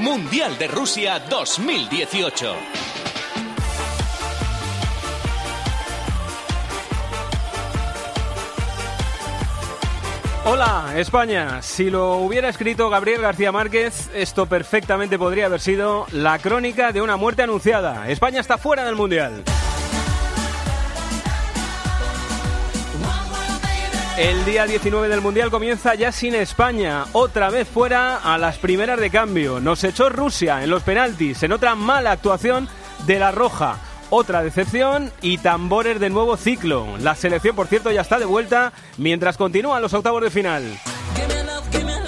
Mundial de Rusia 2018. Hola, España. Si lo hubiera escrito Gabriel García Márquez, esto perfectamente podría haber sido la crónica de una muerte anunciada. España está fuera del Mundial. El día 19 del Mundial comienza ya sin España, otra vez fuera a las primeras de cambio. Nos echó Rusia en los penaltis, en otra mala actuación de la Roja. Otra decepción y tambores de nuevo ciclo. La selección, por cierto, ya está de vuelta mientras continúan los octavos de final.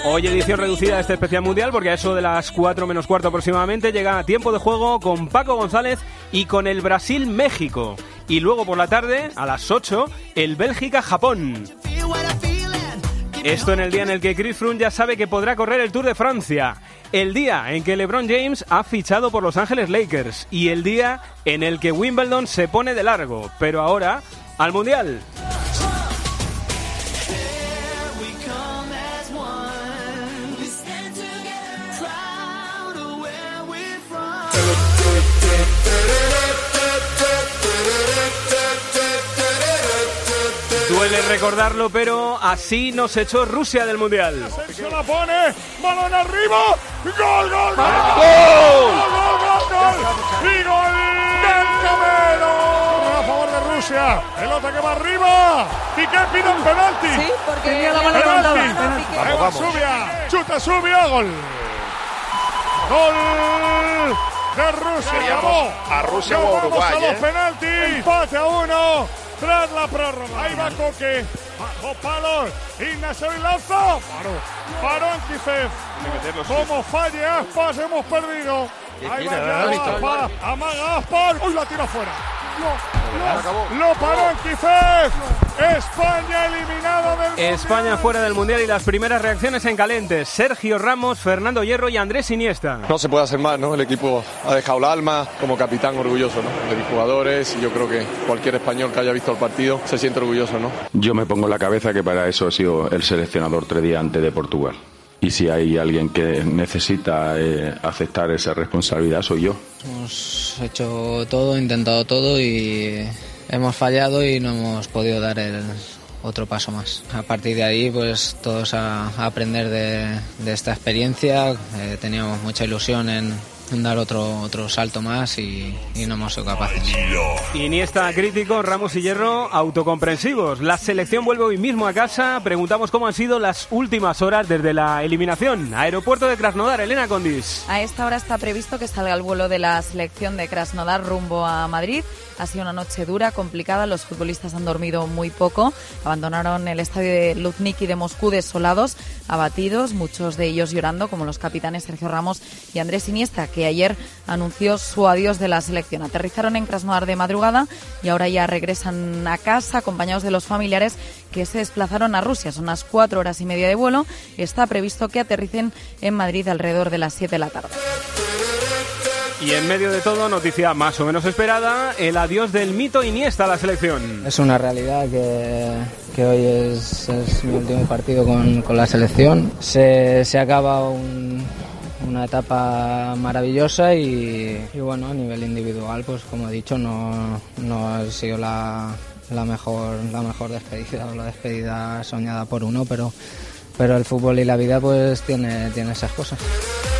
Hoy edición reducida de este especial mundial porque a eso de las 4 menos cuarto aproximadamente llega a tiempo de juego con Paco González y con el Brasil-México. Y luego por la tarde, a las 8, el Bélgica-Japón. Esto en el día en el que Chris Froome ya sabe que podrá correr el Tour de Francia. El día en que LeBron James ha fichado por Los Ángeles Lakers. Y el día en el que Wimbledon se pone de largo. Pero ahora, al Mundial. Duele recordarlo, pero así nos echó Rusia del Mundial. Se la pone, balón arriba, gol, gol, gol, ¡Gol! gol, gol, gol, y gol del Camero a favor de Rusia, pelota que va arriba, Piqué pide un penalti, Sí, porque Tenía la mano penalti, levantada. Piqué. Ahí va Subia, chuta Subia, gol, gol de Rusia, vamos, a Rusia o a vamos Uruguay, a los ¿eh? penaltis, empate a uno. Tras la prórroga, ahí va Coque, bajo palos, Ignacio y lanza, paró, paró como falle Aspas hemos perdido, ahí va Aspas, amaga Aspas, uy la tira fuera, lo, lo, paró Anquifez, España eliminada del España fuera del Mundial y las primeras reacciones en calientes. Sergio Ramos, Fernando Hierro y Andrés Iniesta. No se puede hacer más, ¿no? El equipo ha dejado el alma como capitán orgulloso, ¿no? De mis jugadores y yo creo que cualquier español que haya visto el partido se siente orgulloso, ¿no? Yo me pongo en la cabeza que para eso he sido el seleccionador tres días antes de Portugal. Y si hay alguien que necesita eh, aceptar esa responsabilidad, soy yo. Hemos hecho todo, intentado todo y hemos fallado y no hemos podido dar el otro paso más. A partir de ahí, pues todos a, a aprender de, de esta experiencia. Eh, teníamos mucha ilusión en, dar otro, otro salto más y, y no hemos sido capaces. Iniesta crítico, Ramos y Hierro autocomprensivos. La selección vuelve hoy mismo a casa. Preguntamos cómo han sido las últimas horas desde la eliminación. Aeropuerto de Krasnodar, Elena Condis. A esta hora está previsto que salga el vuelo de la selección de Krasnodar rumbo a Madrid. Ha sido una noche dura, complicada. Los futbolistas han dormido muy poco. Abandonaron el estadio de Luzhniki de Moscú desolados, abatidos, muchos de ellos llorando, como los capitanes Sergio Ramos y Andrés Iniesta, que ayer anunció su adiós de la selección. Aterrizaron en Krasnodar de madrugada y ahora ya regresan a casa acompañados de los familiares que se desplazaron a Rusia. Son unas cuatro horas y media de vuelo. Está previsto que aterricen en Madrid alrededor de las siete de la tarde. Y en medio de todo, noticia más o menos esperada, el adiós del mito Iniesta a la selección. Es una realidad que, que hoy es, es mi último partido con, con la selección. Se, se acaba un- una etapa maravillosa y, bueno, a nivel individual, pues como he dicho, no, no ha sido la, la mejor, la mejor despedida o la despedida soñada por uno, pero, pero el fútbol y la vida pues tiene, tiene esas cosas.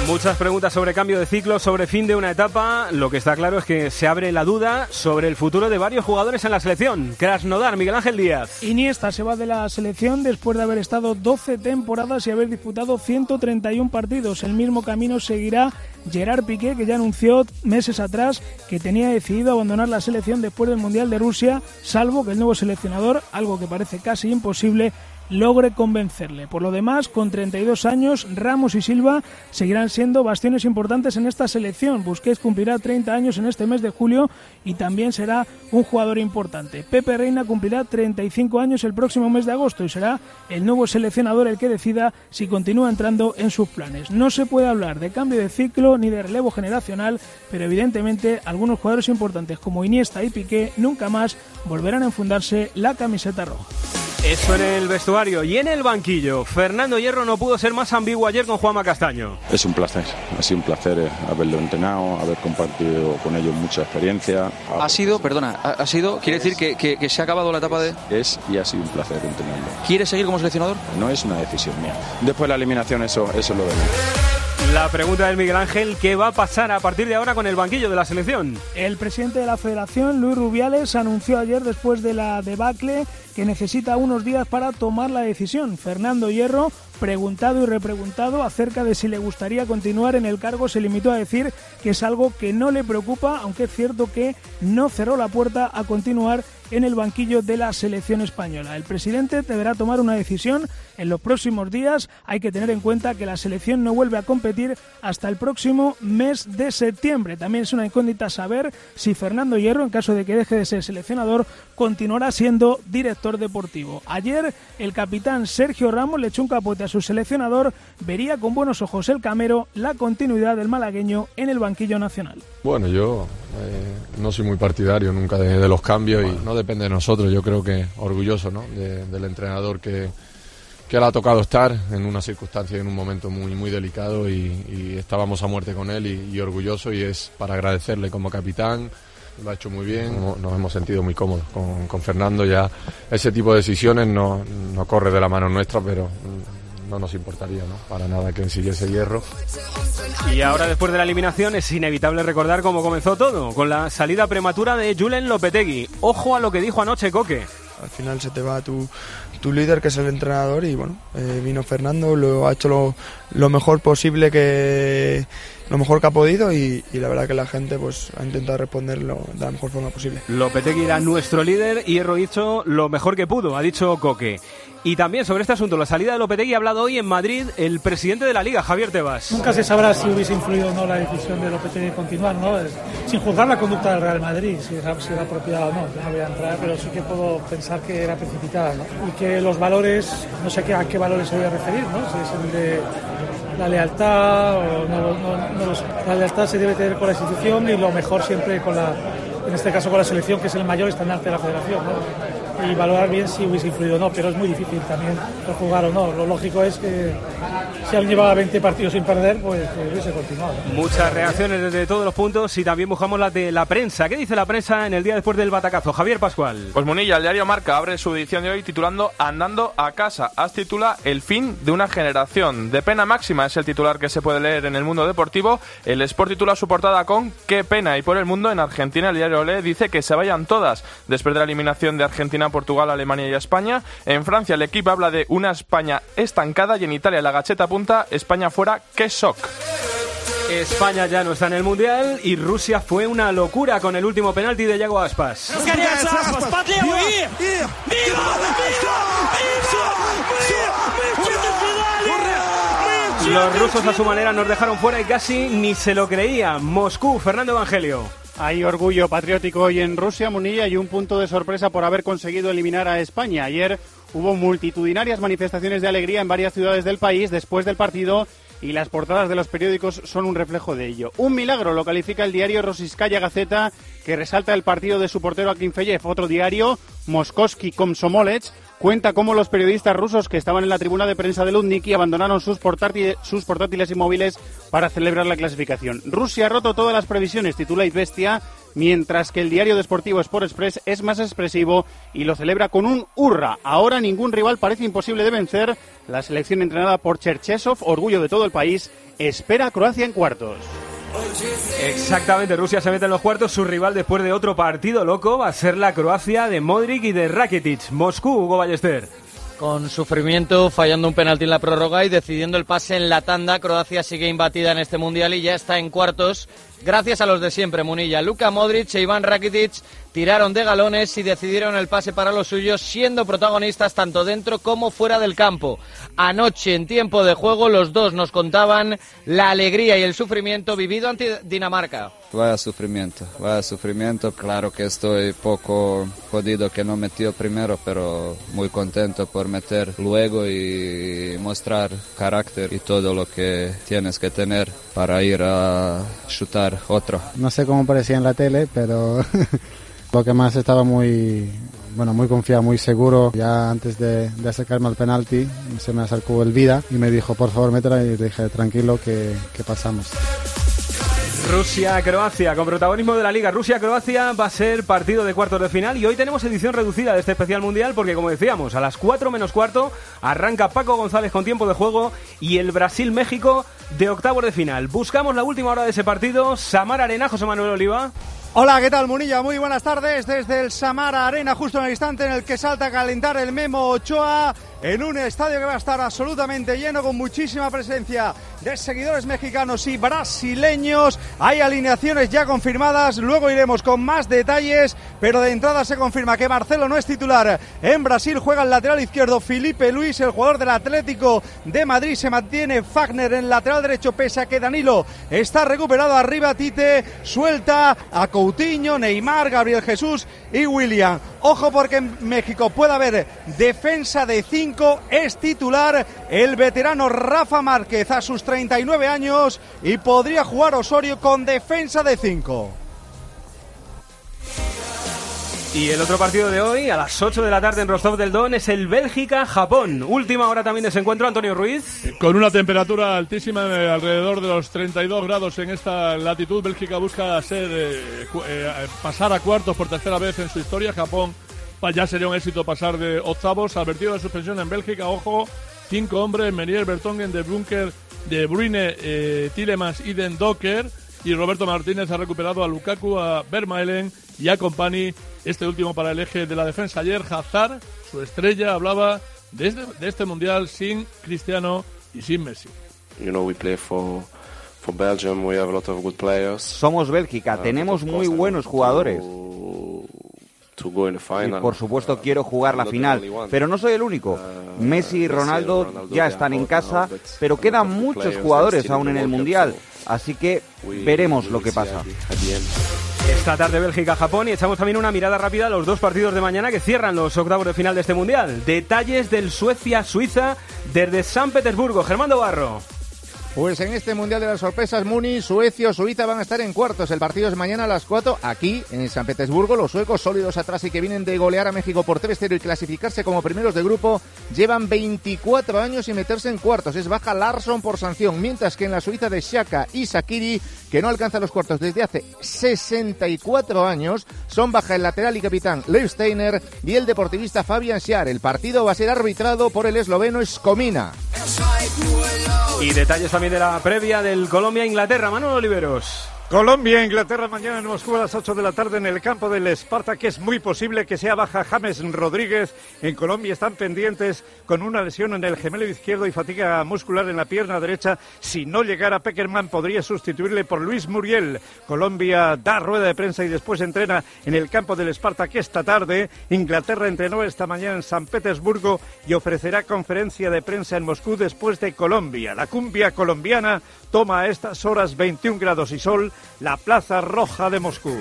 Muchas preguntas sobre cambio de ciclo, sobre fin de una etapa. Lo que está claro es que se abre la duda sobre el futuro de varios jugadores en la selección. Krasnodar, Miguel Ángel Díaz. Iniesta se va de la selección después de haber estado 12 temporadas y haber disputado 131 partidos. El mismo camino seguirá Gerard Piqué, que ya anunció meses atrás que tenía decidido abandonar la selección después del Mundial de Rusia, salvo que el nuevo seleccionador, algo que parece casi imposible, logre convencerle. Por lo demás, con 32 años, Ramos y Silva seguirán siendo bastiones importantes en esta selección. Busquets cumplirá 30 años en este mes de julio y también será un jugador importante. Pepe Reina cumplirá 35 años el próximo mes de agosto y será el nuevo seleccionador el que decida si continúa entrando en sus planes. No se puede hablar de cambio de ciclo ni de relevo generacional, pero evidentemente algunos jugadores importantes como Iniesta y Piqué nunca más volverán a enfundarse la camiseta roja. Eso en el vestuario y en el banquillo. Fernando Hierro no pudo ser más ambiguo ayer con Juanma Castaño. Es un placer, ha sido un placer eh, haberlo entrenado, haber compartido con ellos mucha experiencia. Ha sido, perdona, ha, sido, quiere decir que, que, se ha acabado la etapa de... Es y ha sido un placer entrenarlo. ¿Quiere seguir como seleccionador? No es una decisión mía. Después de la eliminación eso, eso lo vemos. La pregunta del Miguel Ángel, ¿qué va a pasar a partir de ahora con el banquillo de la selección? El presidente de la federación, Luis Rubiales, anunció ayer después de la debacle que necesita unos días para tomar la decisión. Fernando Hierro, preguntado y repreguntado acerca de si le gustaría continuar en el cargo, se limitó a decir que es algo que no le preocupa, aunque es cierto que no cerró la puerta a continuar en el banquillo de la selección española. El presidente deberá tomar una decisión en los próximos días. Hay que tener en cuenta que la selección no vuelve a competir hasta el próximo mes de septiembre. También es una incógnita saber si Fernando Hierro, en caso de que deje de ser seleccionador, continuará siendo director deportivo. Ayer el capitán Sergio Ramos le echó un capote a su seleccionador. Vería con buenos ojos el Camero la continuidad del malagueño en el banquillo nacional. Bueno, yo eh, no soy muy partidario nunca de, los cambios y no depende de nosotros. Yo creo que orgulloso ¿no? del entrenador que, que le ha tocado estar en una circunstancia y en un momento muy, muy delicado y, estábamos a muerte con él y, orgulloso y es para agradecerle como capitán. Lo ha hecho muy bien, nos hemos sentido muy cómodos con, con Fernando. Ya ese tipo de decisiones no, no corre de la mano nuestra, pero no nos importaría, ¿no? Para nada que siguiese hierro. Y ahora, después de la eliminación, es inevitable recordar cómo comenzó todo, con la salida prematura de Julen Lopetegui. Ojo a lo que dijo anoche Coque. Al final se te va tu, tu líder, que es el entrenador, y bueno, eh, vino Fernando, lo ha hecho lo, lo, mejor posible que lo mejor que ha podido y, y, la verdad que la gente pues ha intentado responderlo de la mejor forma posible. Lopetegui era nuestro líder y Hierro hizo lo mejor que pudo, ha dicho Coque. Y también sobre este asunto, la salida de Lopetegui, ha hablado hoy en Madrid el presidente de la Liga, Javier Tebas. Nunca se sabrá si hubiese influido o no la decisión de Lopetegui de continuar, ¿no? Sin juzgar la conducta del Real Madrid, si era, apropiada o no. No voy a entrar, pero sí que puedo pensar que era precipitada, ¿no? Y que los valores, no sé a qué valores se voy a referir, ¿no? Si es el de la lealtad o no, no, La lealtad se debe tener con la institución y lo mejor siempre con la, en este caso con la selección, que es el mayor estandarte de la federación, ¿no? Y valorar bien si hubiese influido o no, pero es muy difícil también jugar o no. Lo lógico es que si alguien llevaba 20 partidos sin perder, pues hubiese continuado. Muchas reacciones desde todos los puntos y también buscamos las de la prensa. ¿Qué dice la prensa en el día después del batacazo? Javier Pascual. Pues Munilla, el diario Marca abre su edición de hoy titulando Andando a casa. As titula El fin de una generación. De pena máxima es el titular que se puede leer en el mundo deportivo. El Sport titula su portada con Qué pena. Y por el mundo, en Argentina, el diario Olé dice que se vayan todas después de la eliminación de Argentina Portugal, Alemania y España. En Francia el equipo habla de una España estancada y en Italia la gacheta apunta España fuera, qué shock. España ya no está en el Mundial y Rusia fue una locura con el último penalti de Yago Aspas. Los rusos a su manera nos dejaron fuera y casi ni se lo creían. Moscú, Fernando Evangelio. Hay orgullo patriótico hoy en Rusia, Munilla, y un punto de sorpresa por haber conseguido eliminar a España. Ayer hubo multitudinarias manifestaciones de alegría en varias ciudades del país después del partido y las portadas de los periódicos son un reflejo de ello. Un milagro lo califica el diario Rosiskaya Gaceta, que resalta el partido de su portero Akinfeyev. Otro diario, Moskovsky Komsomolets, cuenta cómo los periodistas rusos que estaban en la tribuna de prensa de Ludniki abandonaron sus, portátiles, sus portátiles y móviles para celebrar la clasificación. Rusia ha roto todas las previsiones, titula Bestia, mientras que el diario deportivo Sport Express es más expresivo y lo celebra con un hurra. Ahora ningún rival parece imposible de vencer. La selección entrenada por Cherchesov, orgullo de todo el país, espera a Croacia en cuartos. Exactamente, Rusia se mete en los cuartos. Su rival después de otro partido loco va a ser la Croacia de Modric y de Rakitic. Moscú, Hugo Ballester. Con sufrimiento, fallando un penalti en la prórroga y decidiendo el pase en la tanda, Croacia sigue imbatida en este mundial y ya está en cuartos gracias a los de siempre, Munilla. Luka Modric e Iván Rakitic tiraron de galones y decidieron el pase para los suyos, siendo protagonistas tanto dentro como fuera del campo. Anoche, en tiempo de juego, los dos nos contaban la alegría y el sufrimiento vivido ante Dinamarca. Vaya sufrimiento, vaya sufrimiento. Claro que estoy poco jodido que no metió primero, pero muy contento por meter luego y mostrar carácter y todo lo que tienes que tener para ir a chutar otro. No sé cómo parecía en la tele, pero lo que más estaba muy bueno, muy confiado, muy seguro. Ya antes de, de acercarme al penalti, se me acercó el Vida y me dijo, por favor, métela y le dije, tranquilo, que, que pasamos. Rusia-Croacia, con protagonismo de la Liga. Rusia-Croacia va a ser partido de cuartos de final y hoy tenemos edición reducida de este especial mundial porque, como decíamos, a las 4 menos cuarto arranca Paco González con tiempo de juego y el Brasil-México de octavos de final. Buscamos la última hora de ese partido. Samar Arena, José Manuel Oliva. Hola, ¿qué tal, Munilla? Muy buenas tardes desde el Samara Arena, justo en el instante en el que salta a calentar el Memo Ochoa en un estadio que va a estar absolutamente lleno con muchísima presencia de seguidores mexicanos y brasileños. Hay alineaciones ya confirmadas, luego iremos con más detalles, pero de entrada se confirma que Marcelo no es titular. En Brasil juega el lateral izquierdo Felipe Luis, el jugador del Atlético de Madrid se mantiene Fagner en lateral derecho, pese a que Danilo está recuperado arriba, Tite suelta a Coutinho, Neymar, Gabriel Jesús y William. Ojo porque en México puede haber defensa de 5, es titular el veterano Rafa Márquez a sus 39 años y podría jugar Osorio con defensa de 5. Y el otro partido de hoy, a las 8 de la tarde en Rostov del Don, es el Bélgica-Japón. Última hora también de ese encuentro, Antonio Ruiz. Con una temperatura altísima, eh, alrededor de los 32 grados en esta latitud, Bélgica busca ser, eh, eh, pasar a cuartos por tercera vez en su historia. Japón ya sería un éxito pasar de octavos. Advertido de suspensión en Bélgica, ojo, cinco hombres, Menier, Bertongen, De Bunker, De Bruyne, eh, Tillemans y Den Docker. Y Roberto Martínez ha recuperado a Lukaku, a Vermaelen y a Compani, este último para el eje de la defensa. Ayer Hazard, su estrella, hablaba de este, de este mundial sin Cristiano y sin Messi. You know, we play for, for Belgium, we have a lot of good players. Somos Bélgica, tenemos muy buenos jugadores. To go in the Y final. por supuesto quiero jugar la final, pero no soy el único. Messi y Ronaldo ya están en casa, pero quedan muchos jugadores aún en el Mundial, así que veremos lo que pasa. Esta tarde Bélgica-Japón y echamos también una mirada rápida a los dos partidos de mañana que cierran los octavos de final de este Mundial. Detalles del Suecia-Suiza desde San Petersburgo. Germando Barro. Pues en este Mundial de las Sorpresas, Muni, Suecia o Suiza van a estar en cuartos. El partido es mañana a las 4 aquí en San Petersburgo. Los suecos sólidos atrás y que vienen de golear a México por 3-0 y clasificarse como primeros de grupo llevan 24 años sin meterse en cuartos. Es baja Larsson por sanción, mientras que en la Suiza de Shaka y Sakiri, que no alcanza los cuartos desde hace 64 años, son baja el lateral y capitán Leif Steiner y el deportivista Fabian Schiar. El partido va a ser arbitrado por el esloveno Skomina. Y detalles también de la previa del Colombia-Inglaterra. Manuel Oliveros. Colombia, Inglaterra, mañana en Moscú a las 8 de la tarde en el campo del Esparta, que es muy posible que sea baja James Rodríguez. En Colombia están pendientes con una lesión en el gemelo izquierdo y fatiga muscular en la pierna derecha. Si no llegara Peckerman, podría sustituirle por Luis Muriel. Colombia da rueda de prensa y después entrena en el campo del Esparta, que esta tarde Inglaterra entrenó esta mañana en San Petersburgo y ofrecerá conferencia de prensa en Moscú después de Colombia. La cumbia colombiana toma a estas horas 21 grados y sol la Plaza Roja de Moscú.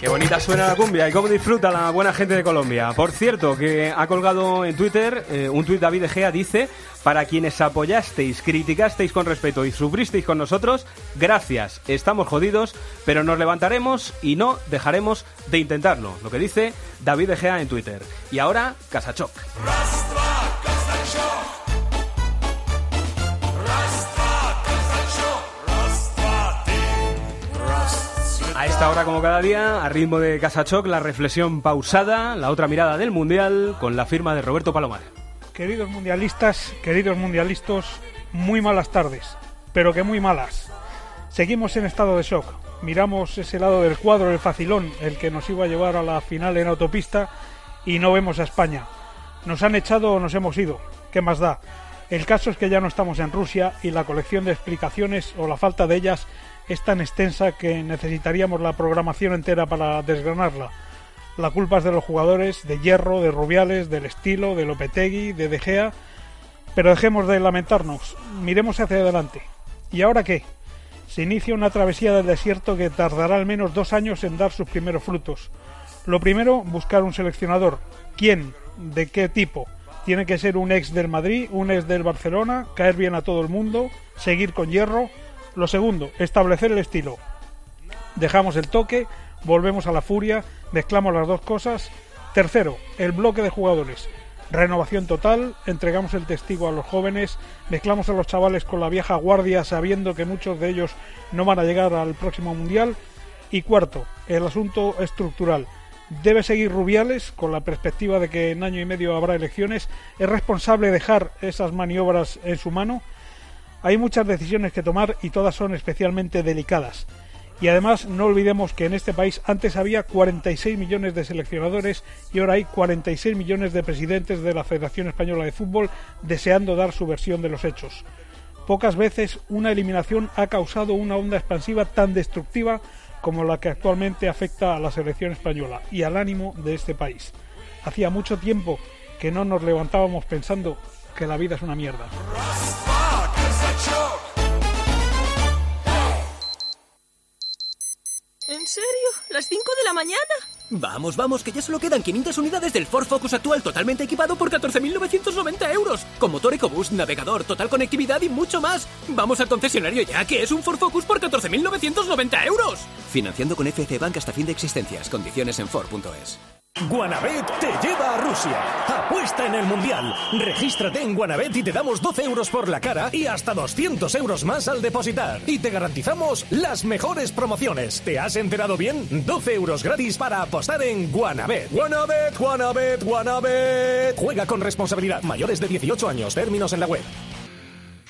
Qué bonita suena la cumbia y cómo disfruta la buena gente de Colombia. Por cierto, que ha colgado en Twitter eh, un tuit David Egea, dice, para quienes apoyasteis, criticasteis con respeto y sufristeis con nosotros, gracias, estamos jodidos, pero nos levantaremos y no dejaremos de intentarlo. Lo que dice David Egea en Twitter. Y ahora, Casachoc. A esta hora, como cada día, a ritmo de Casachoc, la reflexión pausada, la otra mirada del Mundial, con la firma de Roberto Palomar. Queridos mundialistas, queridos mundialistas, muy malas tardes, pero que muy malas. Seguimos en estado de shock. Miramos ese lado del cuadro, el facilón, el que nos iba a llevar a la final en autopista, y no vemos a España. Nos han echado o nos hemos ido. ¿Qué más da? El caso es que ya no estamos en Rusia y la colección de explicaciones o la falta de ellas es tan extensa que necesitaríamos la programación entera para desgranarla. La culpa es de los jugadores, de Hierro, de Rubiales, del estilo, de Lopetegui, de De Gea. Pero dejemos de lamentarnos, miremos hacia adelante. ¿Y ahora qué? Se inicia una travesía del desierto que tardará al menos dos años en dar sus primeros frutos. Lo primero, buscar un seleccionador. ¿Quién? ¿De qué tipo? Tiene que ser un ex del Madrid, un ex del Barcelona, caer bien a todo el mundo, seguir con hierro. Lo segundo, establecer el estilo. dejamos el toque, volvemos a la furia, mezclamos las dos cosas. Tercero, el bloque de jugadores. Renovación total, entregamos el testigo a los jóvenes, mezclamos a los chavales con la vieja guardia sabiendo que muchos de ellos no van a llegar al próximo mundial. Y cuarto, el asunto estructural. Debe seguir Rubiales con la perspectiva de que en año y medio habrá elecciones. Es responsable dejar esas maniobras en su mano. Hay muchas decisiones que tomar y todas son especialmente delicadas. Y además no olvidemos que en este país antes había 46 millones de seleccionadores y ahora hay 46 millones de presidentes de la Federación Española de Fútbol deseando dar su versión de los hechos. Pocas veces una eliminación ha causado una onda expansiva tan destructiva como la que actualmente afecta a la selección española y al ánimo de este país. Hacía mucho tiempo que no nos levantábamos pensando que la vida es una mierda. ¿En serio? ¿Las 5 de la mañana? Vamos, vamos, que ya solo quedan 500 unidades del Ford Focus actual totalmente equipado por 14.990 euros. Con motor EcoBoost, navegador, total conectividad y mucho más. Vamos al concesionario ya, que es un Ford Focus por 14.990 euros. Financiando con FC Bank hasta fin de existencias. Condiciones en Ford.es. Guanabet te lleva a Rusia. Apuesta en el Mundial. Regístrate en Guanabet y te damos 12 euros por la cara y hasta 200 euros más al depositar. Y te garantizamos las mejores promociones. ¿Te has enterado bien? 12 euros gratis para apostar en Guanabet. Guanabet, Guanabet, Guanabet. Juega con responsabilidad. Mayores de 18 años. Términos en la web.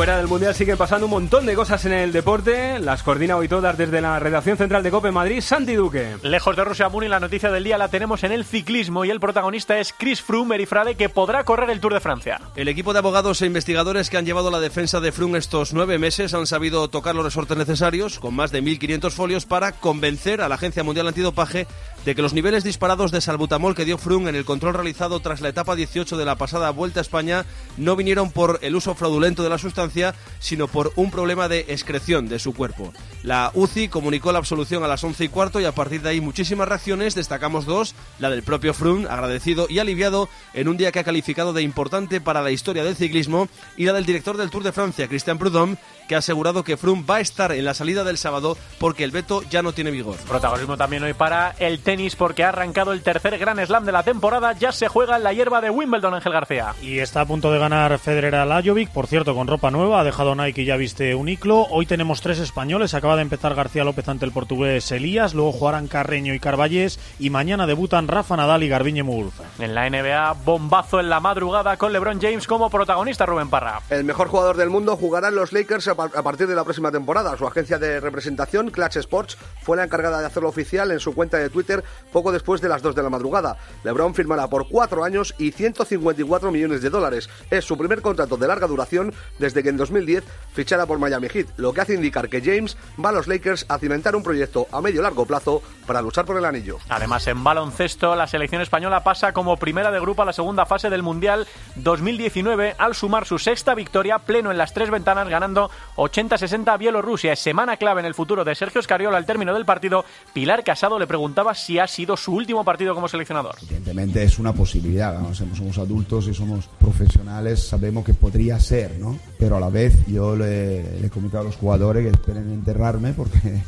Fuera del Mundial siguen pasando un montón de cosas en el deporte. Las coordina hoy todas desde la redacción central de COPE en Madrid, Santi Duque. Lejos de Rusia, Muni, la noticia del día la tenemos en el ciclismo y el protagonista es Chris Froome Erifrade, que podrá correr el Tour de Francia. El equipo de abogados e investigadores que han llevado la defensa de Froome estos nueve meses han sabido tocar los resortes necesarios, con más de 1.500 folios, para convencer a la Agencia Mundial Antidopaje de que los niveles disparados de salbutamol que dio Froome en el control realizado tras la etapa 18 de la pasada Vuelta a España no vinieron por el uso fraudulento de la sustancia, sino por un problema de excreción de su cuerpo. La UCI comunicó la absolución a las 11 y cuarto y a partir de ahí muchísimas reacciones, destacamos dos, la del propio Froome, agradecido y aliviado en un día que ha calificado de importante para la historia del ciclismo, y la del director del Tour de Francia, Christian Prudhomme, que ha asegurado que Froome va a estar en la salida del sábado porque el veto ya no tiene vigor. Protagonismo también hoy para el tenis porque ha arrancado el tercer Gran Slam de la temporada, ya se juega en la hierba de Wimbledon, Ángel García. Y está a punto de ganar Federer a Lajovic, por cierto, con ropa nueva, ha dejado Nike y ya viste un iclo. Hoy tenemos tres españoles, acaba de empezar García López ante el portugués Elías, luego jugarán Carreño y Carballés y mañana debutan Rafa Nadal y Garbiñe Muguruza. En la NBA, bombazo en la madrugada con LeBron James como protagonista Rubén Parra. El mejor jugador del mundo jugará en los Lakers a, a partir de la próxima temporada. Su agencia de representación, Clutch Sports, fue la encargada de hacerlo oficial en su cuenta de Twitter poco después de las 2 de la madrugada. LeBron firmará por 4 años y 154 millones de dólares. Es su primer contrato de larga duración desde que en 2010 fichara por Miami Heat, lo que hace indicar que James va a los Lakers a cimentar un proyecto a medio largo plazo para luchar por el anillo. Además, en baloncesto, la selección española pasa como primera de grupo a la segunda fase del Mundial 2019 al sumar su sexta victoria pleno en las tres ventanas, ganando 80-60 a Bielorrusia. Es semana clave en el futuro de Sergio Escariola al término del partido. Pilar Casado le preguntaba si ha sido su último partido como seleccionador. Evidentemente es una posibilidad, ¿no? somos, adultos y somos profesionales, sabemos que podría ser, ¿no? Pero a la vez yo le, le he comunicado a los jugadores que esperen enterrarme porque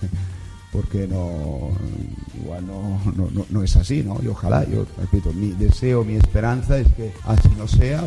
porque no igual no, no, no, no es así, ¿no? Y ojalá, yo repito, mi deseo, mi esperanza es que así no sea.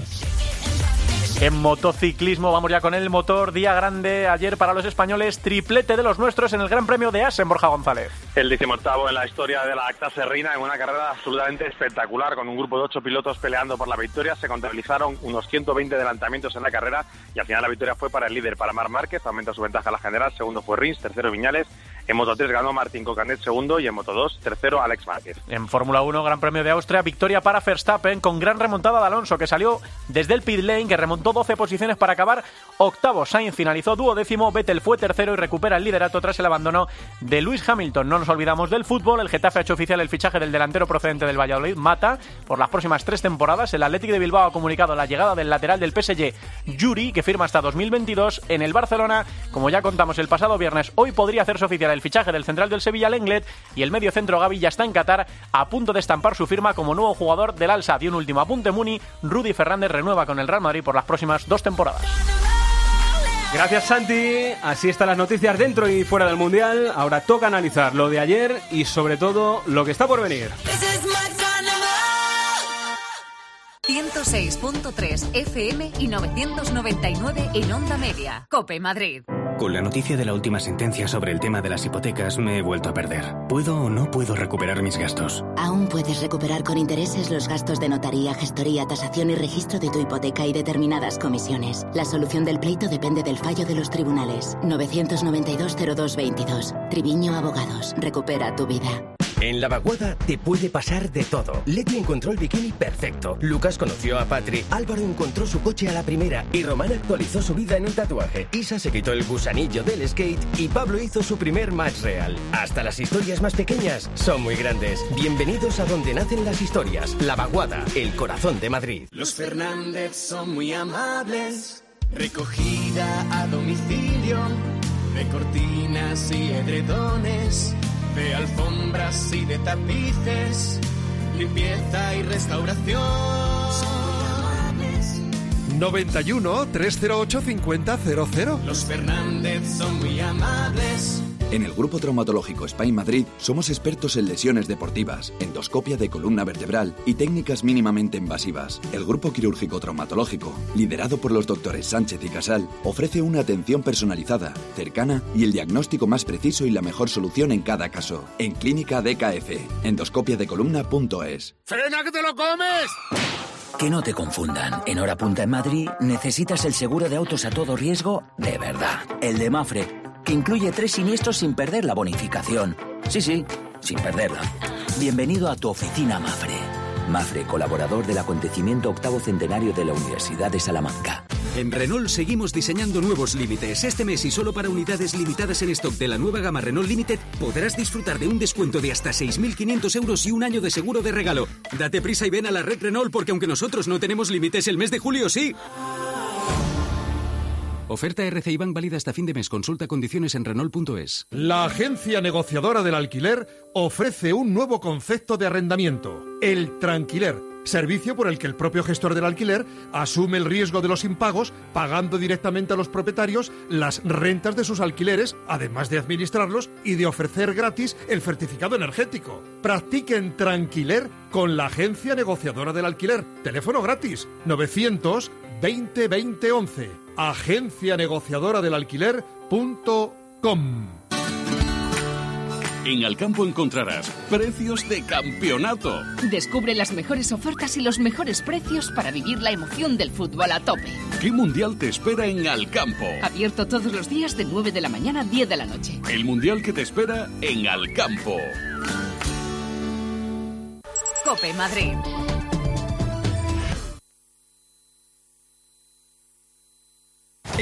En motociclismo vamos ya con el motor. Día grande ayer para los españoles. Triplete de los nuestros en el Gran Premio de Asen, Borja González. El decimoctavo en la historia de la Acta Serrina en una carrera absolutamente espectacular con un grupo de ocho pilotos peleando por la victoria. Se contabilizaron unos 120 adelantamientos en la carrera y al final la victoria fue para el líder, para Mar Márquez. Aumenta su ventaja a la general. Segundo fue Rins, tercero Viñales. En Moto 3 ganó Martín Cocanet segundo y en Moto 2 tercero Alex Márquez. En Fórmula 1, Gran Premio de Austria, victoria para Verstappen con gran remontada de Alonso que salió desde el pit lane, que remontó 12 posiciones para acabar octavo. Sainz finalizó duodécimo, Vettel fue tercero y recupera el liderato tras el abandono de Lewis Hamilton. No nos olvidamos del fútbol, el Getafe ha hecho oficial el fichaje del delantero procedente del Valladolid, Mata, por las próximas tres temporadas. El Athletic de Bilbao ha comunicado la llegada del lateral del PSG, Yuri, que firma hasta 2022 en el Barcelona. Como ya contamos el pasado viernes, hoy podría hacerse oficial el fichaje del central del Sevilla, Lenglet, y el medio centro Gavi ya está en Qatar a punto de estampar su firma como nuevo jugador del Al Y un último apunte, Muni, Rudy Fernández renueva con el Real Madrid por las próximas dos temporadas. Gracias Santi, así están las noticias dentro y fuera del Mundial. Ahora toca analizar lo de ayer y sobre todo lo que está por venir. 106.3 FM y 999 en Onda Media. Cope Madrid. Con la noticia de la última sentencia sobre el tema de las hipotecas me he vuelto a perder. ¿Puedo o no puedo recuperar mis gastos? Aún puedes recuperar con intereses los gastos de notaría, gestoría, tasación y registro de tu hipoteca y determinadas comisiones. La solución del pleito depende del fallo de los tribunales. 992-0222. Triviño Abogados. Recupera tu vida. En la vaguada te puede pasar de todo. Leti encontró el bikini perfecto. Lucas conoció a Patri. Álvaro encontró su coche a la primera. Y Román actualizó su vida en un tatuaje. Isa se quitó el gusanillo del skate. Y Pablo hizo su primer match real. Hasta las historias más pequeñas son muy grandes. Bienvenidos a donde nacen las historias. La vaguada, el corazón de Madrid. Los Fernández son muy amables. Recogida a domicilio. De cortinas y edredones de alfombras y de tapices, limpieza y restauración. 91 308 5000. Los Fernández son muy amables. En el Grupo Traumatológico Spain Madrid somos expertos en lesiones deportivas, endoscopia de columna vertebral y técnicas mínimamente invasivas. El Grupo Quirúrgico Traumatológico, liderado por los doctores Sánchez y Casal, ofrece una atención personalizada, cercana y el diagnóstico más preciso y la mejor solución en cada caso. En Clínica DKF, endoscopiadecolumna.es. ¡Frena que te lo comes! Que no te confundan. En hora punta en Madrid necesitas el seguro de autos a todo riesgo de verdad. El de Mafre, que incluye tres siniestros sin perder la bonificación. Sí, sí, sin perderla. Bienvenido a tu oficina Mafre. Mafre, colaborador del acontecimiento octavo centenario de la Universidad de Salamanca. En Renault seguimos diseñando nuevos límites. Este mes y solo para unidades limitadas en stock de la nueva gama Renault Limited podrás disfrutar de un descuento de hasta 6.500 euros y un año de seguro de regalo. Date prisa y ven a la red Renault porque aunque nosotros no tenemos límites, el mes de julio sí. Oferta RCI Bank válida hasta fin de mes. Consulta condiciones en Renault.es. La agencia negociadora del alquiler ofrece un nuevo concepto de arrendamiento, el tranquiler. Servicio por el que el propio gestor del alquiler asume el riesgo de los impagos, pagando directamente a los propietarios las rentas de sus alquileres, además de administrarlos y de ofrecer gratis el certificado energético. Practiquen tranquiler con la agencia negociadora del alquiler. Teléfono gratis 900 20 20 11. Agencia negociadora del alquiler.com. En Alcampo encontrarás precios de campeonato. Descubre las mejores ofertas y los mejores precios para vivir la emoción del fútbol a tope. ¿Qué mundial te espera en Alcampo? Abierto todos los días de 9 de la mañana a 10 de la noche. El mundial que te espera en Alcampo. Cope Madrid.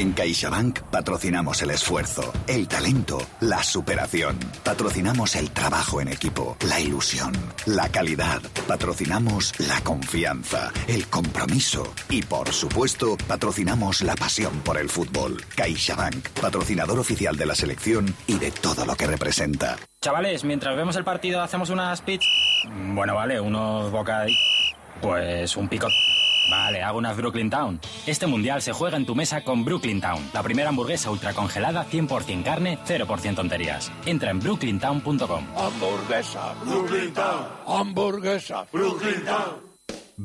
En CaixaBank patrocinamos el esfuerzo, el talento, la superación. Patrocinamos el trabajo en equipo, la ilusión, la calidad. Patrocinamos la confianza, el compromiso y, por supuesto, patrocinamos la pasión por el fútbol. CaixaBank, patrocinador oficial de la selección y de todo lo que representa. Chavales, mientras vemos el partido, hacemos unas pits. Bueno, vale, unos bocadillos. Pues un pico. Vale, hago unas Brooklyn Town. Este mundial se juega en tu mesa con Brooklyn Town, la primera hamburguesa ultra congelada, 100% carne, 0% tonterías. Entra en brooklyntown.com. Hamburguesa, Brooklyn Town. Hamburguesa, Brooklyn Town.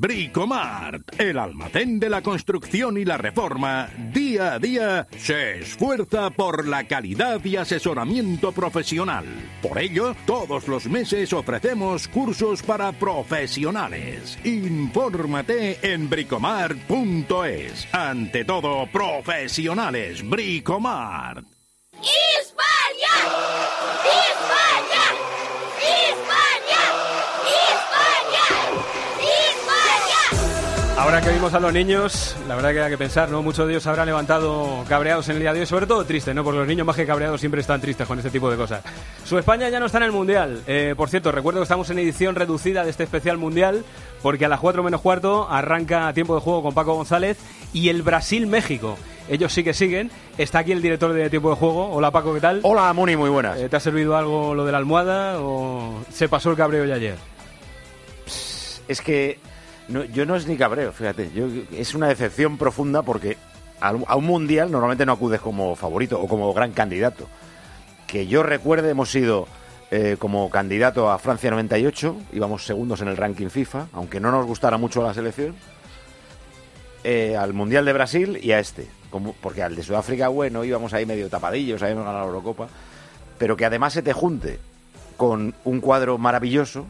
Bricomart, el almacén de la construcción y la reforma, día a día se esfuerza por la calidad y asesoramiento profesional. Por ello, todos los meses ofrecemos cursos para profesionales. Infórmate en bricomart.es. Ante todo, profesionales, Bricomart. ¡España! Ahora que vimos a los niños, la verdad que hay que pensar, ¿no? Muchos de ellos habrán levantado cabreados en el día de hoy, sobre todo tristes, ¿no? Porque los niños más que cabreados siempre están tristes con este tipo de cosas. Su España ya no está en el Mundial. Eh, por cierto, recuerdo que estamos en edición reducida de este especial Mundial, porque a las 4 menos cuarto arranca tiempo de juego con Paco González y el Brasil-México. Ellos sí que siguen. Está aquí el director de tiempo de juego. Hola Paco, ¿qué tal? Hola Muni, muy buenas. Eh, ¿Te ha servido algo lo de la almohada o se pasó el cabreo ya ayer? Es que no, yo no es ni cabreo, fíjate. Yo, es una decepción profunda porque a, a un mundial normalmente no acudes como favorito o como gran candidato. Que yo recuerde, hemos sido eh, como candidato a Francia 98, íbamos segundos en el ranking FIFA, aunque no nos gustara mucho la selección. eh, al Mundial de Brasil y a este. Como, porque al de Sudáfrica, bueno, íbamos ahí medio tapadillos, habíamos ganado la Eurocopa. Pero que además se te junte con un cuadro maravilloso,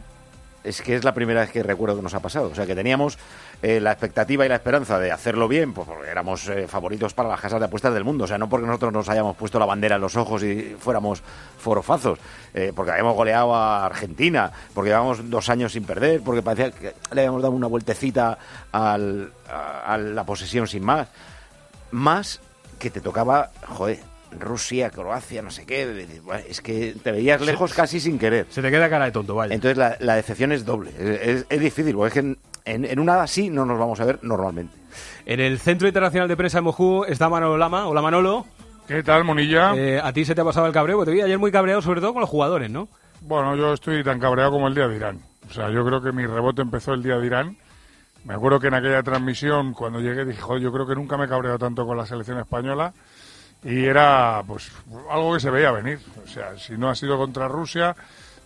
es que es la primera vez que recuerdo que nos ha pasado. O sea, que teníamos eh, la expectativa y la esperanza de hacerlo bien, pues porque éramos eh, favoritos para las casas de apuestas del mundo. O sea, no porque nosotros nos hayamos puesto la bandera en los ojos y fuéramos forofazos, eh, porque habíamos goleado a Argentina, porque llevábamos dos años sin perder, porque parecía que le habíamos dado una vueltecita al- a, a la posesión sin más. Más que te tocaba, joder, Rusia, Croacia, no sé qué. Es que te veías lejos casi sin querer. Se te queda cara de tonto, vaya. Entonces la, la decepción es doble. Es, es- es difícil, porque es que en, en, en una así no nos vamos a ver normalmente. En el Centro Internacional de Prensa de Moscú está Manolo Lama. Hola Manolo. ¿Qué tal, Monilla? Eh, a ti se te ha pasado el cabreo, porque te vi ayer muy cabreado, sobre todo con los jugadores, ¿no? Bueno, yo estoy tan cabreado como el día de Irán. O sea, yo creo que mi rebote empezó el día de Irán. Me acuerdo que en aquella transmisión, cuando llegué, dije, joder, yo creo que nunca me he cabreado tanto con la selección española. Y era, pues, algo que se veía venir. O sea, si no ha sido contra Rusia,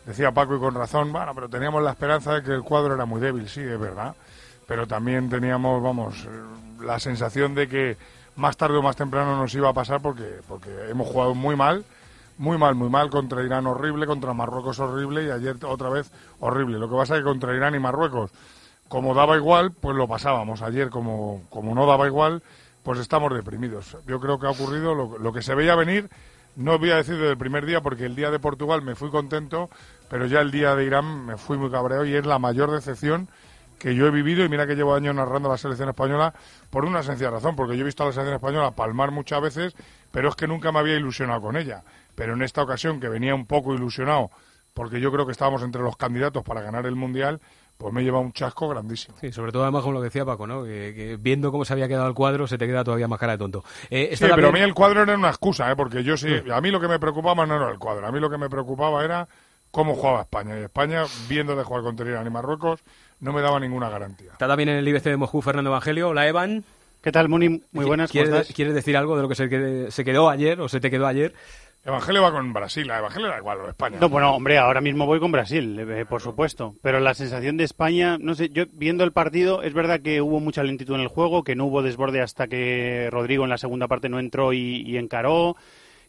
decía Paco y con razón, bueno, pero teníamos la esperanza de que el cuadro era muy débil, sí, es verdad. Pero también teníamos, vamos, la sensación de que más tarde o más temprano nos iba a pasar porque, porque hemos jugado muy mal muy mal, muy mal, contra Irán horrible, contra Marruecos horrible y ayer otra vez horrible. Lo que pasa es que contra Irán y Marruecos, como daba igual, pues lo pasábamos. Ayer, como, como no daba igual, pues estamos deprimidos. Yo creo que ha ocurrido lo, lo que se veía venir, no voy a decir desde el primer día, porque el día de Portugal me fui contento, pero ya el día de Irán me fui muy cabreado y es la mayor decepción que yo he vivido y mira que llevo años narrando la selección española por una sencilla razón, porque yo he visto a la selección española palmar muchas veces, pero es que nunca me había ilusionado con ella. Pero en esta ocasión, que venía un poco ilusionado, porque yo creo que estábamos entre los candidatos para ganar el Mundial, pues me lleva un chasco grandísimo. Sí, sobre todo además con lo que decía Paco, ¿no? Que, que viendo cómo se había quedado el cuadro, se te queda todavía más cara de tonto. Eh, Sí, pero a mí el cuadro era una excusa, ¿eh? porque yo sí, a mí lo que me preocupaba no era el cuadro, a mí lo que me preocupaba era cómo jugaba España. Y España, viendo de jugar contra Irán y Marruecos, no me daba ninguna garantía. Está también en el IBC de Moscú Fernando Evangelio. Hola, Evan. ¿Qué tal, Muni? Muy buenas, ¿cómo ¿Quieres? ¿Quieres decir algo de lo que se, quede- se quedó ayer o se te quedó ayer? Evangelio va con Brasil, a Evangelio da igual, o España. No, bueno, hombre, ahora mismo voy con Brasil, eh, por supuesto. Pero la sensación de España, no sé, yo viendo el partido, es verdad que hubo mucha lentitud en el juego, que no hubo desborde hasta que Rodrigo en la segunda parte no entró y encaró,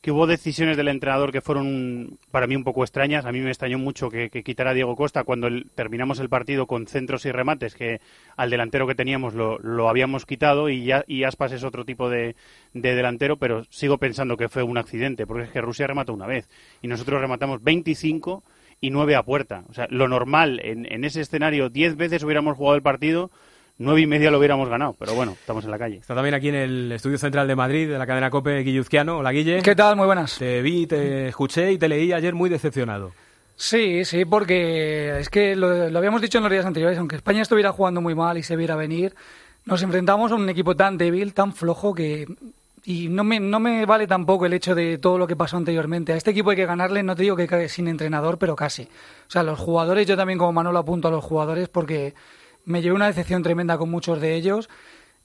que hubo decisiones del entrenador que fueron para mí un poco extrañas. A mí me extrañó mucho que, quitara a Diego Costa cuando terminamos el partido con centros y remates, que al delantero que teníamos lo, lo habíamos quitado y, ya, y Aspas es otro tipo de, de delantero, pero sigo pensando que fue un accidente, porque es que Rusia remató una vez y nosotros rematamos 25 y 9 a puerta. O sea, lo normal en, en ese escenario, 10 veces hubiéramos jugado el partido, 9 y media lo hubiéramos ganado, pero bueno, estamos en la calle. Está también aquí en el Estudio Central de Madrid, de la cadena COPE, Guilluzquiano. Hola, Guille. ¿Qué tal? Muy buenas. Te vi, te escuché y te leí ayer muy decepcionado. Sí, sí, porque es que lo, lo habíamos dicho en los días anteriores, aunque España estuviera jugando muy mal y se viera venir, nos enfrentamos a un equipo tan débil, tan flojo que... Y no me, no me vale tampoco el hecho de todo lo que pasó anteriormente. A este equipo hay que ganarle, no te digo que sin entrenador, pero casi. O sea, los jugadores, yo también como Manolo apunto a los jugadores porque me llevé una decepción tremenda con muchos de ellos.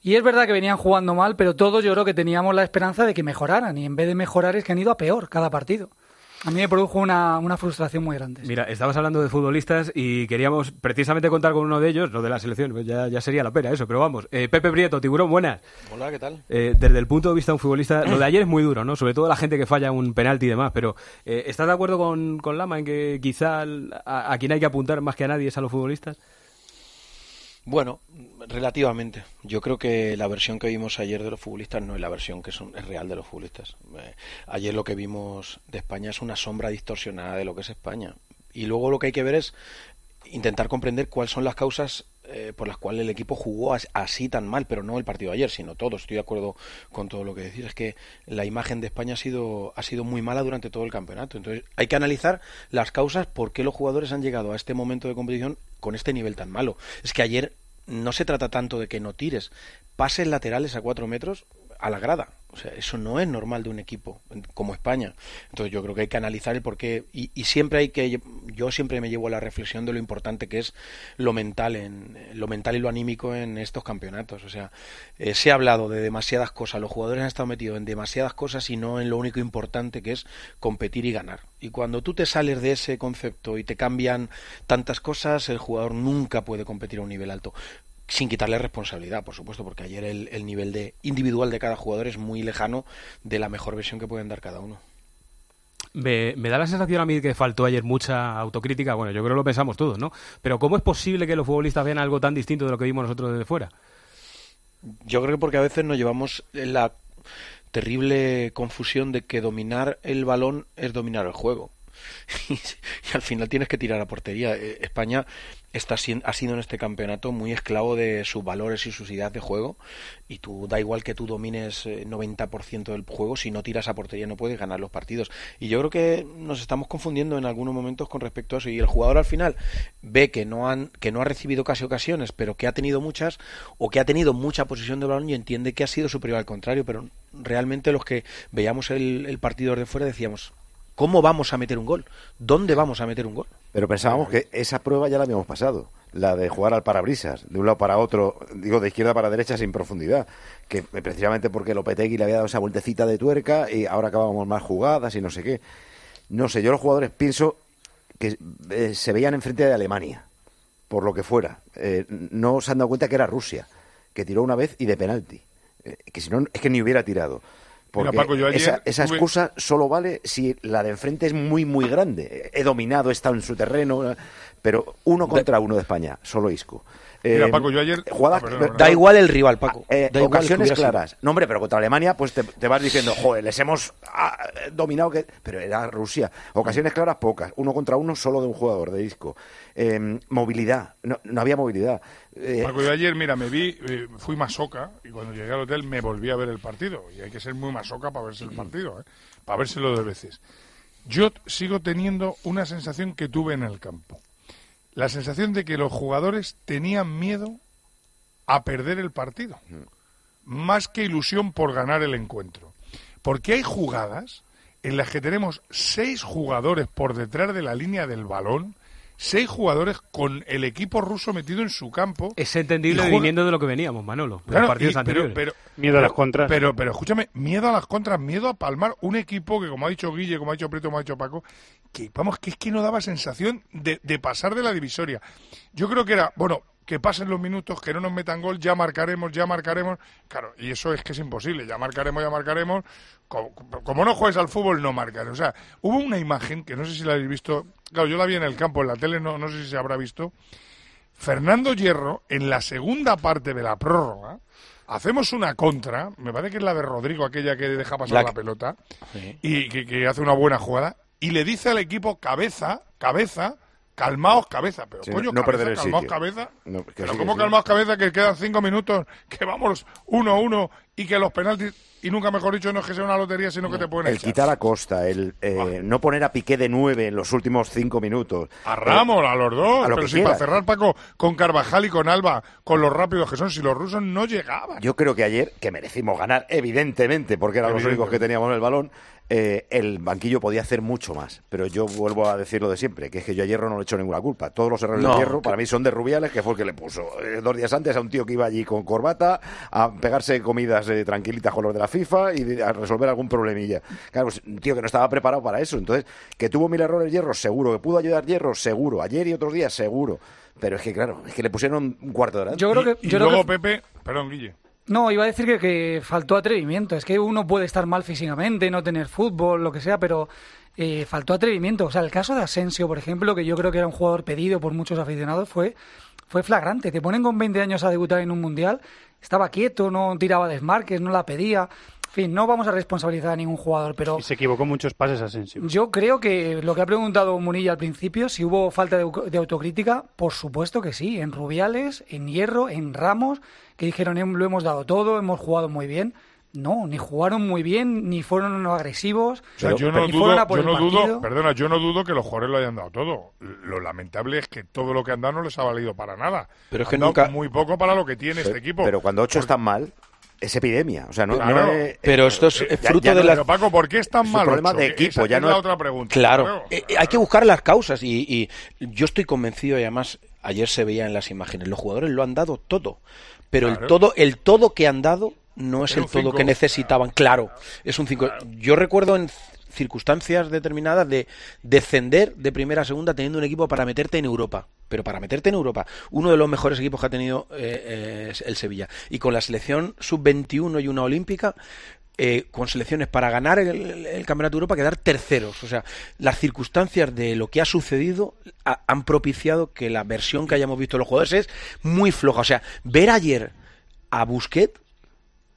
Y es verdad que venían jugando mal, pero todos yo creo que teníamos la esperanza de que mejoraran. Y en vez de mejorar es que han ido a peor cada partido. A mí me produjo una, una frustración muy grande. Mira, estabas hablando de futbolistas y queríamos precisamente contar con uno de ellos, lo de la selección, pues ya, ya sería la pena eso, pero vamos. Eh, Pepe Prieto, tiburón, buenas. Hola, ¿qué tal? Eh, desde el punto de vista de un futbolista, lo de ayer es muy duro, ¿no? Sobre todo la gente que falla un penalti y demás, pero eh, ¿estás de acuerdo con, con Lama en que quizá a, a quien hay que apuntar más que a nadie es a los futbolistas? Bueno, relativamente. Yo creo que la versión que vimos ayer de los futbolistas no es la versión que es real de los futbolistas. Eh, ayer lo que vimos de España es una sombra distorsionada de lo que es España. Y luego lo que hay que ver es intentar comprender cuáles son las causas eh, por las cuales el equipo jugó as- así tan mal, pero no el partido de ayer, sino todo. Estoy de acuerdo con todo lo que decís. Es que la imagen de España ha sido, ha sido muy mala durante todo el campeonato. Entonces hay que analizar las causas por qué los jugadores han llegado a este momento de competición con este nivel tan malo. Es que ayer no se trata tanto de que no tires, pases laterales a cuatro metros a la grada. O sea, eso no es normal de un equipo como España. Entonces yo creo que hay que analizar el porqué y, siempre hay que yo siempre me llevo a la reflexión de lo importante que es lo mental en lo mental y lo anímico en estos campeonatos. O sea, eh, se ha hablado de demasiadas cosas, los jugadores han estado metidos en demasiadas cosas y no en lo único importante que es competir y ganar. Y cuando tú te sales de ese concepto y te cambian tantas cosas, el jugador nunca puede competir a un nivel alto sin quitarle responsabilidad, por supuesto, porque ayer el, el nivel de individual de cada jugador es muy lejano de la mejor versión que pueden dar cada uno. Me, me da la sensación a mí que faltó ayer mucha autocrítica. Bueno, yo creo que lo pensamos todos, ¿no? Pero ¿cómo es posible que los futbolistas vean algo tan distinto de lo que vimos nosotros desde fuera? Yo creo que porque a veces nos llevamos la terrible confusión de que dominar el balón es dominar el juego. y al final tienes que tirar a portería. Eh, España está, ha sido en este campeonato muy esclavo de sus valores y sus ideas de juego y tú da igual que tú domines eh, 90% del juego, si no tiras a portería no puedes ganar los partidos. Y yo creo que nos estamos confundiendo en algunos momentos con respecto a eso y el jugador al final ve que no han que no ha recibido casi ocasiones, pero que ha tenido muchas o que ha tenido mucha posesión de balón y entiende que ha sido superior al contrario, pero realmente los que veíamos el, el partido de fuera decíamos ¿Cómo vamos a meter un gol? ¿Dónde vamos a meter un gol? Pero pensábamos que esa prueba ya la habíamos pasado, la de jugar al parabrisas, de un lado para otro, digo, de izquierda para derecha sin profundidad, que precisamente porque Lopetegui le había dado esa vueltecita de tuerca y ahora acabábamos más jugadas y no sé qué. No sé, yo los jugadores pienso que eh, se veían enfrente de Alemania, por lo que fuera. Eh, no se han dado cuenta que era Rusia, que tiró una vez y de penalti. Eh, que si no, es que ni hubiera tirado. Porque Paco, yo ayer esa, esa tuve- excusa solo vale si la de enfrente es muy, muy grande. He dominado, he estado en su terreno, pero uno contra uno de España, solo Isco. Mira, Eh, Paco, yo ayer- jugadas- Ah, perdón, perdón. Da igual el rival, Paco. eh, Da ocasiones claras. No, hombre, pero contra Alemania, pues te, te vas diciendo, joder, les hemos ah, dominado, que... pero era Rusia. Ocasiones claras, pocas. Uno contra uno, solo de un jugador de disco. Eh, movilidad, no, no había movilidad. Eh, Paco, yo ayer, mira, me vi, eh, fui masoca y cuando llegué al hotel me volví a ver el partido. Y hay que ser muy masoca para verse el partido, ¿eh? para vérselo dos veces. Yo sigo teniendo una sensación que tuve en el campo. La sensación de que los jugadores tenían miedo a perder el partido. Más que ilusión por ganar el encuentro. Porque hay jugadas en las que tenemos seis jugadores por detrás de la línea del balón, seis jugadores con el equipo ruso metido en su campo. Es entendible juega- viniendo de lo que veníamos, Manolo. de Claro, los partidos y- anteriores. pero- Miedo a las contras. Pero, pero escúchame, miedo a las contras, miedo a palmar un equipo que, como ha dicho Guille, como ha dicho Prieto, como ha dicho Paco, que vamos, que es que no daba sensación de, de pasar de la divisoria. Yo creo que era, bueno, que pasen los minutos, que no nos metan gol, ya marcaremos, ya marcaremos. Claro, y eso es que es imposible, ya marcaremos, ya marcaremos. Como, como no juegues al fútbol, no marcas. O sea, hubo una imagen que no sé si la habéis visto, claro, yo la vi en el campo, en la tele, no, no sé si se habrá visto. Fernando Hierro, en la segunda parte de la prórroga, hacemos una contra, me parece que es la de Rodrigo, aquella que deja pasar La pelota, Sí. y que, que hace una buena jugada, y le dice al equipo cabeza, cabeza, calmaos cabeza, pero Sí, coño, no cabeza, perder el calmaos sitio. cabeza, No, que pero sí, ¿cómo sí. calmaos cabeza que quedan cinco minutos, que vamos uno a uno, y que los penaltis, y nunca mejor dicho, no es que sea una lotería, sino que te pueden el echar? quitar a Costa, el eh, no poner a Piqué de nueve en los últimos cinco minutos. A Ramos, a los dos, a lo pero si para cerrar Paco con Carvajal y con Alba, con los rápidos que son, si los rusos no llegaban. Yo creo que ayer, que merecimos ganar, evidentemente, porque eran los únicos que teníamos el balón, eh, el banquillo podía hacer mucho más. Pero yo vuelvo a decir lo de siempre, que es que yo a Hierro no le echo ninguna culpa. Todos los errores No, de Hierro que- para mí son de Rubiales, que fue el que le puso eh, dos días antes a un tío que iba allí con corbata a pegarse comidas eh, tranquilitas con los de la FIFA y a resolver algún problemilla. Claro, pues, un tío que no estaba preparado para eso. Entonces, que tuvo mil errores Hierro, seguro. Que pudo ayudar Hierro, seguro. Ayer y otros días, seguro. Pero es que, claro, es que le pusieron un cuarto de hora. Yo creo que- y yo creo luego que- Pepe, perdón, Guille. No, iba a decir que, que faltó atrevimiento. Es que uno puede estar mal físicamente, no tener fútbol, lo que sea, pero eh, faltó atrevimiento. O sea, el caso de Asensio, por ejemplo, que yo creo que era un jugador pedido por muchos aficionados, fue, fue flagrante. Te ponen con 20 años a debutar en un mundial, estaba quieto, no tiraba desmarques, no la pedía. En fin, no vamos a responsabilizar a ningún jugador, pero Y se equivocó muchos pases Asensio. yo creo que lo que ha preguntado Munilla al principio, si hubo falta de, au- de autocrítica, por supuesto que sí. En Rubiales, en Hierro, en Ramos, que dijeron "Em, lo hemos dado todo, hemos jugado muy bien. No, ni jugaron muy bien, ni fueron agresivos, O sea, yo no ni dudo, a yo el no dudo, partido. perdona, yo no dudo que los jugadores lo hayan dado todo. Lo lamentable es que todo lo que han dado no les ha valido para nada. Pero es Han que dado nunca- muy poco para lo que tiene este equipo. Pero cuando ocho están mal, es epidemia. O sea, no, Claro. no es- Pero esto es, eh, eh, ya- fruto ya de no- la... Pero Paco, ¿por qué es tan Es un mal? problema de equipo, ya es no- la otra pregunta. Claro, eh, hay que buscar las causas y, y yo estoy convencido y además ayer se veía en las imágenes, los jugadores lo han dado todo, pero Claro. el todo el todo que han dado no es el todo cinco. que necesitaban, claro, es un 5. Yo recuerdo en circunstancias determinadas de descender de primera a segunda teniendo un equipo para meterte en Europa, pero para meterte en Europa, uno de los mejores equipos que ha tenido eh, eh, el Sevilla y con la selección sub-21 y una olímpica eh, con selecciones para ganar el, Campeonato de Europa, quedar terceros. O sea, las circunstancias de lo que ha sucedido ha- han propiciado que la versión que hayamos visto de los jugadores es muy floja. O sea, ver ayer a Busquets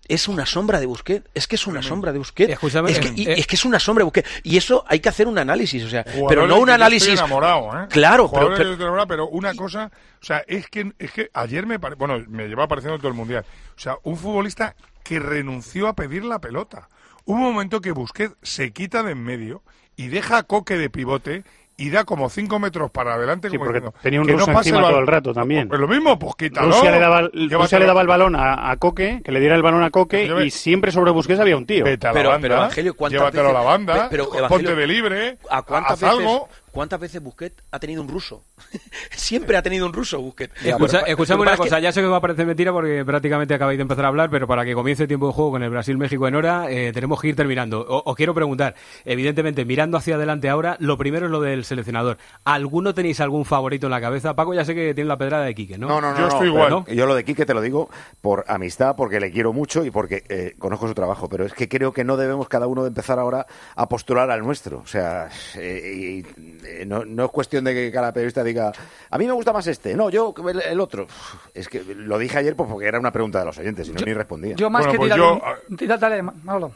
es una sombra de Busquets. Es que es una sombra de Busquets. Es, que, y- eh. es que es una sombra de Busquets. Y eso hay que hacer un análisis. O sea, pero no un análisis. Enamorado, ¿eh? Claro, pero, pero- enamorado, una cosa, o sea, es que, es que ayer me pare- bueno, me lleva apareciendo todo el mundial. O sea, un futbolista que renunció a pedir la pelota. Hubo un momento que Busquets se quita de en medio y deja a Coque de pivote y da como 5 metros para adelante. Sí, como porque diciendo, tenía un que no ruso pase encima todo el rato también. Pues lo mismo, pues quítalo. Rusia le daba. Rusia le daba el balón a, a Coque, que le diera el balón a Coque Pero, y siempre sobre Busquets había un tío. Vete a la pero, banda, pero, Evangelio, ¿cuántas llévatelo veces, a la banda, pero, ponte Evangelio, de libre, ¿a cuántas haz veces, algo. ¿Cuántas veces Busquets ha tenido un ruso? Siempre ha tenido un ruso Busquets. Escucha- que una cosa, ya sé que va a parecer mentira porque prácticamente acabáis de empezar a hablar, pero para que comience el tiempo de juego con el Brasil-México en hora, eh, tenemos que ir terminando. O- os quiero preguntar, evidentemente, mirando hacia adelante ahora, lo primero es lo del seleccionador. ¿Alguno tenéis algún favorito en la cabeza? Paco ya sé que tiene la pedrada de Quique, ¿no? No, no, no. Yo no, estoy igual. no. Yo lo de Quique te lo digo por amistad, porque le quiero mucho y porque eh, conozco su trabajo. Pero es que creo que no debemos cada uno de empezar ahora a postular al nuestro. O sea, eh, y, eh, no, no es cuestión de que cada periodista diga, a mí me gusta más este, no, yo el, el otro. Es que lo dije ayer pues, porque era una pregunta de los oyentes y no ni respondía. Yo más Bueno, que pues tirar yo, ah, tira- dale, Manolo.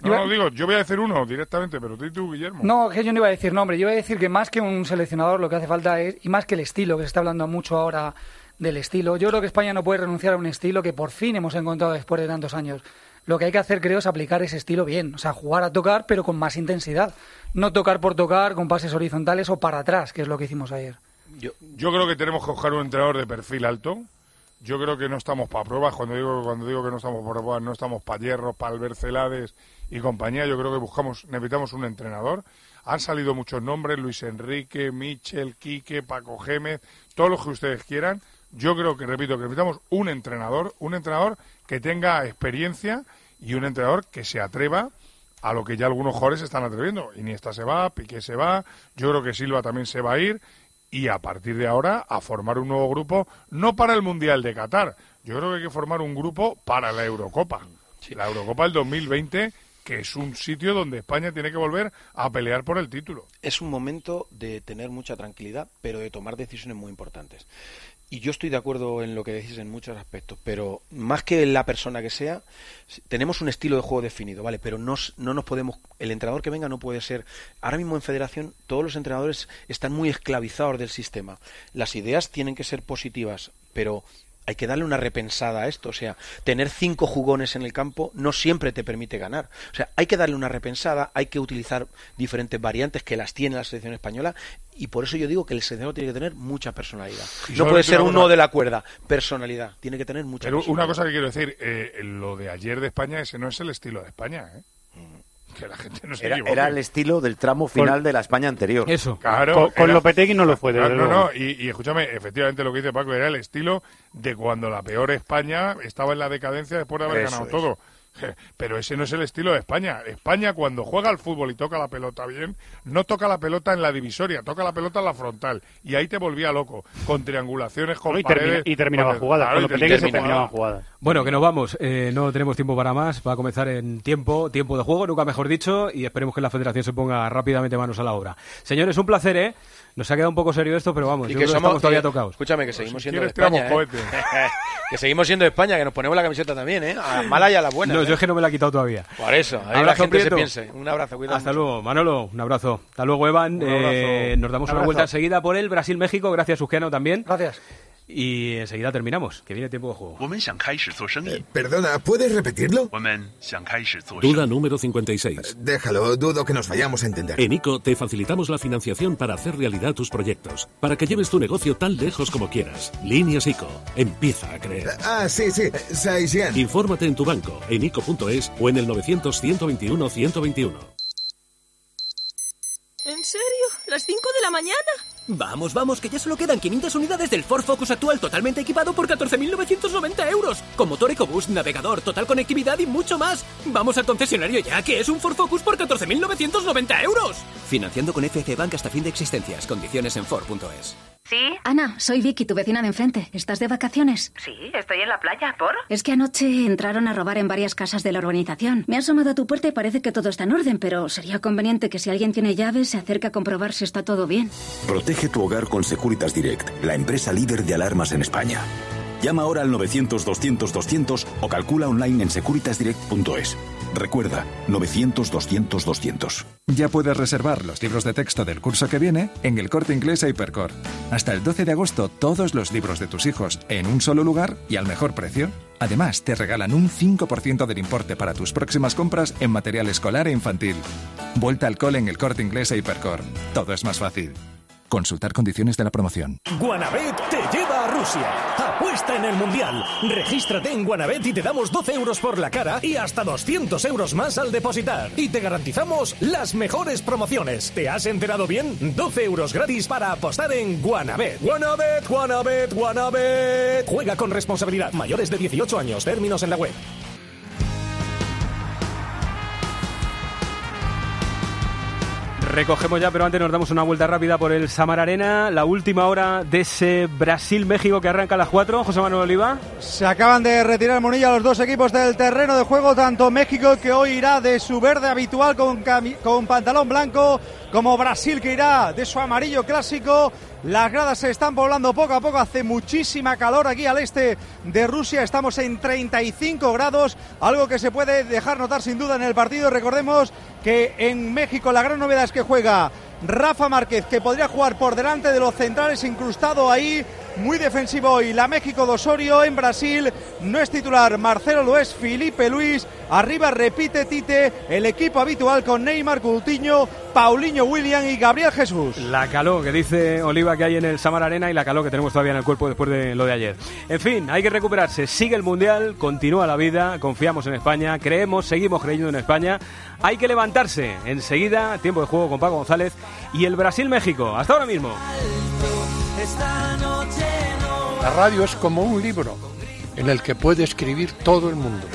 No, Iba- no, digo, yo voy a decir uno directamente, pero tú, tú Guillermo. No, que yo no iba a decir nombre. Yo iba a decir que más que un seleccionador lo que hace falta es, y más que el estilo, que se está hablando mucho ahora del estilo, yo creo que España no puede renunciar a un estilo que por fin hemos encontrado después de tantos años. Lo que hay que hacer, creo, es aplicar ese estilo bien. O sea, jugar a tocar, pero con más intensidad. No tocar por tocar, con pases horizontales o para atrás, que es lo que hicimos ayer. Yo, creo que tenemos que buscar un entrenador de perfil alto. Yo creo que no estamos para pruebas. Cuando digo, cuando digo que no estamos para pruebas, no estamos para hierros, para Albercelades y compañía. Yo creo que buscamos, necesitamos un entrenador. Han salido muchos nombres, Luis Enrique, Michel, Quique, Paco Gémez, todos los que ustedes quieran. Yo creo que, repito, que necesitamos un entrenador, un entrenador que tenga experiencia y un entrenador que se atreva a lo que ya algunos jugadores se están atreviendo. Iniesta se va, Piqué se va, yo creo que Silva también se va a ir y a partir de ahora a formar un nuevo grupo, no para el Mundial de Qatar, yo creo que hay que formar un grupo para la Eurocopa. La Eurocopa del 2020, que es un sitio donde España tiene que volver a pelear por el título. es un momento de tener mucha tranquilidad, pero de tomar decisiones muy importantes. Y yo estoy de acuerdo en lo que decís en muchos aspectos, pero más que la persona que sea, tenemos un estilo de juego definido, ¿vale? Pero no, no nos podemos, el entrenador que venga no puede ser, ahora mismo en federación todos los entrenadores están muy esclavizados del sistema. Las ideas tienen que ser positivas, pero hay que darle una repensada a esto. O sea, tener cinco jugones en el campo no siempre te permite ganar. O sea, hay que darle una repensada, hay que utilizar diferentes variantes que las tiene la selección española y por eso yo digo que el seleccionador tiene que tener mucha personalidad. No puede ser uno de la cuerda, personalidad. Tiene que tener mucha Pero una cosa que quiero decir, eh, lo de ayer de España, ese no es el estilo de España, ¿eh? Que la gente no se Era, equivoque. era el estilo del tramo final de la España anterior. Eso. Claro, Con- con era- Lopetegui no lo fue, desde Claro, no, no, y, y escúchame, efectivamente lo que dice Paco era el estilo de cuando la peor España estaba en la decadencia después de haber Eso ganado es. todo. Pero ese no es el estilo de España. España cuando juega al fútbol y toca la pelota bien, no toca la pelota en la divisoria, toca la pelota en la frontal. Y ahí te volvía loco, con triangulaciones, con No, y, termina- paredes, y terminaba jugadas. claro, Con y terminaba. terminaban jugadas. Bueno, que nos vamos. Eh, no tenemos tiempo para más. Va a comenzar en tiempo, tiempo de juego, nunca mejor dicho, y esperemos que la federación se ponga rápidamente manos a la obra. Señores, un placer, ¿eh? Nos ha quedado un poco serio esto, pero vamos, Y yo que creo que somos- estamos todavía que- tocados. Escúchame, que seguimos siendo de España. ¿eh? que seguimos siendo de España, que nos ponemos la camiseta también, ¿eh? A la mala y a la buena. No, ¿eh? yo es que no me la he quitado todavía. Por eso, ahí la Abrazo, gente Prieto. se piense. Un abrazo, cuidado. Hasta luego, Manolo, un abrazo. Hasta luego, Evan. Un abrazo. Eh, nos damos Un una vuelta enseguida por el Brasil-México. Gracias, Susquiano, también. Gracias. Y enseguida terminamos, que viene tiempo de juego. Perdona, ¿puedes repetirlo? Duda número 56. Eh, déjalo, dudo que nos vayamos a entender. En ICO te facilitamos la financiación para hacer realidad tus proyectos, para que lleves tu negocio tan lejos como quieras. Líneas ICO, empieza a creer. Eh, ah, sí, sí, Saisian. Infórmate en tu banco, en ICO.es o en el 900-121-121. ¿En serio? ¿Las 5 de la mañana? Vamos, vamos, que ya solo quedan 500 unidades del Ford Focus actual totalmente equipado por 14.990 euros. Con motor EcoBoost, navegador, total conectividad y mucho más. Vamos al concesionario ya, que es un Ford Focus por 14.990 euros. Financiando con FC Bank hasta fin de existencias. Condiciones en Ford.es. ¿Sí? Ana, soy Vicky, tu vecina de enfrente. ¿Estás de vacaciones? Sí, estoy en la playa. ¿Por? Es que anoche entraron a robar en varias casas de la urbanización. Me he asomado a tu puerta y parece que todo está en orden, pero sería conveniente que si alguien tiene llaves se acerque a comprobar si está todo bien. Protege tu hogar con Securitas Direct, la empresa líder de alarmas en España. Llama ahora al 900-200-200 o calcula online en securitasdirect.es. Recuerda, 900-200-200. Ya puedes reservar los libros de texto del curso que viene en el corte inglés a Hipercor. Hasta el 12 de agosto, todos los libros de tus hijos en un solo lugar y al mejor precio. Además, te regalan un 5% del importe para tus próximas compras en material escolar e infantil. Vuelta al cole en el corte inglés a Hipercor. Todo es más fácil. Consultar condiciones de la promoción. Guanabet te lleva a Rusia. Apuesta en el Mundial. Regístrate en Guanabet y te damos 12 euros por la cara y hasta 200 euros más al depositar. Y te garantizamos las mejores promociones. ¿Te has enterado bien? 12 euros gratis para apostar en Guanabet. Guanabet, Guanabet, Guanabet. Juega con responsabilidad. Mayores de 18 años. Términos en la web. Recogemos ya, pero antes nos damos una vuelta rápida por el Samar Arena, la última hora de ese Brasil-México que arranca a las 4. José Manuel Oliva. Se acaban de retirar Monilla los dos equipos del terreno de juego, tanto México que hoy irá de su verde habitual con, con pantalón blanco, como Brasil que irá de su amarillo clásico. Las gradas se están poblando poco a poco, hace muchísima calor aquí al este de Rusia, estamos en 35 grados, algo que se puede dejar notar sin duda en el partido. Recordemos que en México la gran novedad es que juega Rafa Márquez, que podría jugar por delante de los centrales, incrustado ahí, muy defensivo y la México de Osorio en Brasil no es titular, Marcelo lo es, Felipe Luis, arriba repite Tite, el equipo habitual con Neymar, Coutinho, Paulinho William y Gabriel Jesús. La calor que dice Oliva que hay en el Samar Arena y la calor que tenemos todavía en el cuerpo después de lo de ayer. En fin, hay que recuperarse. Sigue el Mundial, continúa la vida, confiamos en España, creemos, seguimos creyendo en España. Hay que levantarse. Enseguida, tiempo de juego con Paco González y el Brasil-México. Hasta ahora mismo. La radio es como un libro en el que puede escribir todo el mundo.